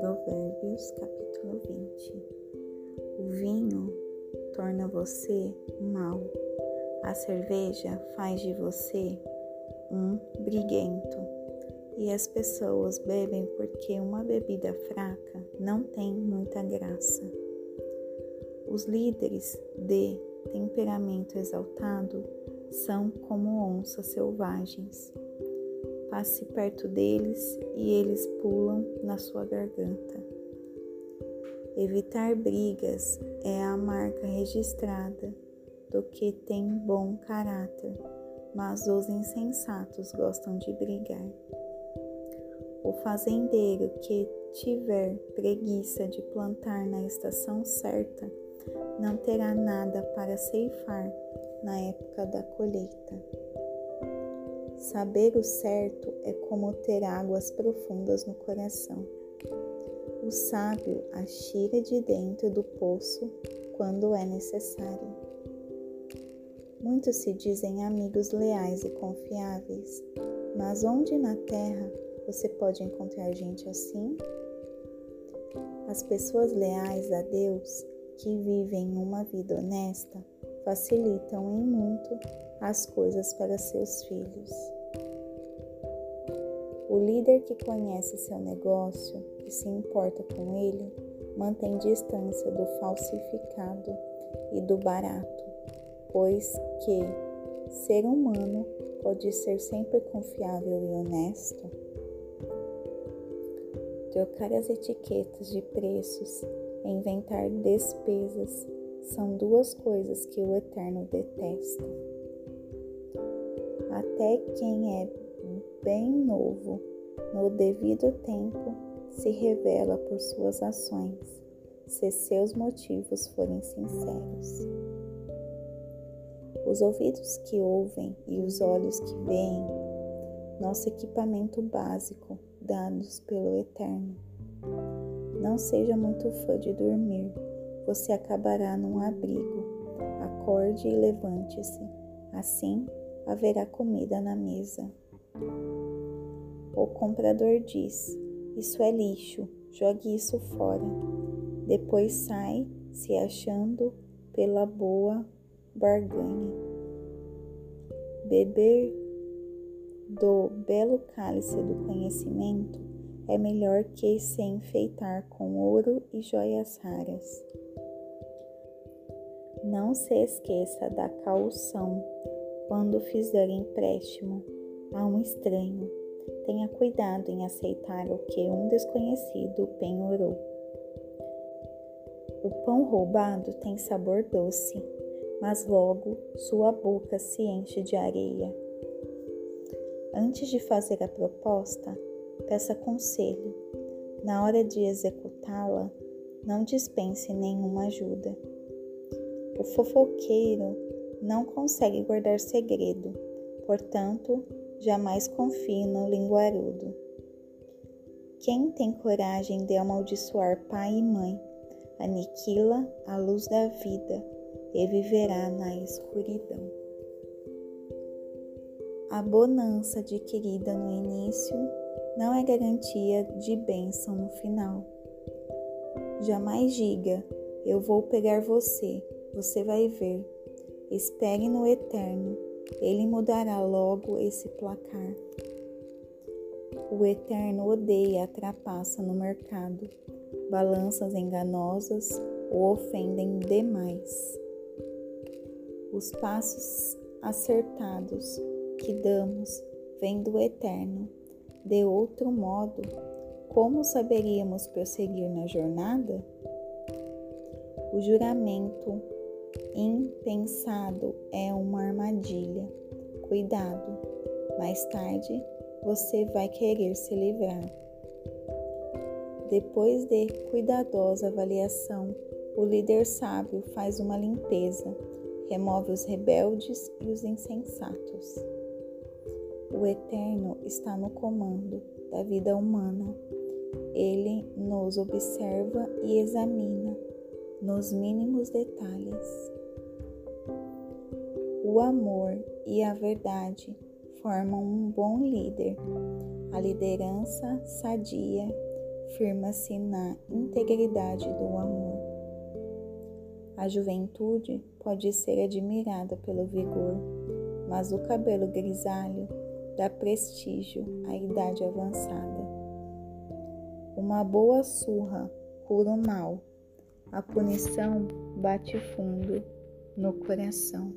Provérbios capítulo 20 O vinho torna você mau, a cerveja faz de você um briguento, e as pessoas bebem porque uma bebida fraca não tem muita graça. Os líderes de temperamento exaltado são como onças selvagens. Passe perto deles e eles pulam na sua garganta. Evitar brigas é a marca registrada do que tem bom caráter, mas os insensatos gostam de brigar. O fazendeiro que tiver preguiça de plantar na estação certa não terá nada para ceifar na época da colheita. Saber o certo é como ter águas profundas no coração. O sábio as tira de dentro do poço quando é necessário. Muitos se dizem amigos leais e confiáveis, mas onde na terra você pode encontrar gente assim? As pessoas leais a Deus que vivem uma vida honesta facilitam em muito as coisas para seus filhos. O líder que conhece seu negócio e se importa com ele mantém distância do falsificado e do barato, pois que ser humano pode ser sempre confiável e honesto. Trocar as etiquetas de preços inventar despesas são duas coisas que o Eterno detesta. Até quem é bem novo, no devido tempo, se revela por suas ações, se seus motivos forem sinceros. Os ouvidos que ouvem e os olhos que veem, nosso equipamento básico dados pelo Eterno não seja muito fã de dormir, você acabará num abrigo. Acorde e levante-se, assim haverá comida na mesa. O comprador diz: Isso é lixo, jogue isso fora. Depois sai se achando pela boa barganha. Beber do belo cálice do conhecimento é melhor que se enfeitar com ouro e joias raras. Não se esqueça da caução quando fizer empréstimo a um estranho. Tenha cuidado em aceitar o que um desconhecido penhorou. O pão roubado tem sabor doce, mas logo sua boca se enche de areia. Antes de fazer a proposta, peça conselho. Na hora de executá-la, não dispense nenhuma ajuda. O fofoqueiro não consegue guardar segredo, portanto, jamais confie no linguarudo. Quem tem coragem de amaldiçoar pai e mãe, aniquila a luz da vida e viverá na escuridão. A bonança adquirida no início não é garantia de bênção no final. Jamais diga: Eu vou pegar você, você vai ver. Espere no eterno, ele mudará logo esse placar. O eterno odeia a trapaça no mercado, balanças enganosas o ofendem demais. Os passos acertados que damos vêm do eterno de outro modo, como saberíamos prosseguir na jornada? O juramento impensado é uma armadilha. Cuidado, mais tarde você vai querer se livrar. Depois de cuidadosa avaliação, o líder sábio faz uma limpeza, remove os rebeldes e os insensatos. O Eterno está no comando da vida humana. Ele nos observa e examina nos mínimos detalhes. O amor e a verdade formam um bom líder. A liderança sadia firma-se na integridade do amor. A juventude pode ser admirada pelo vigor, mas o cabelo grisalho dá prestígio à idade avançada. Uma boa surra cura o mal, a punição bate fundo no coração.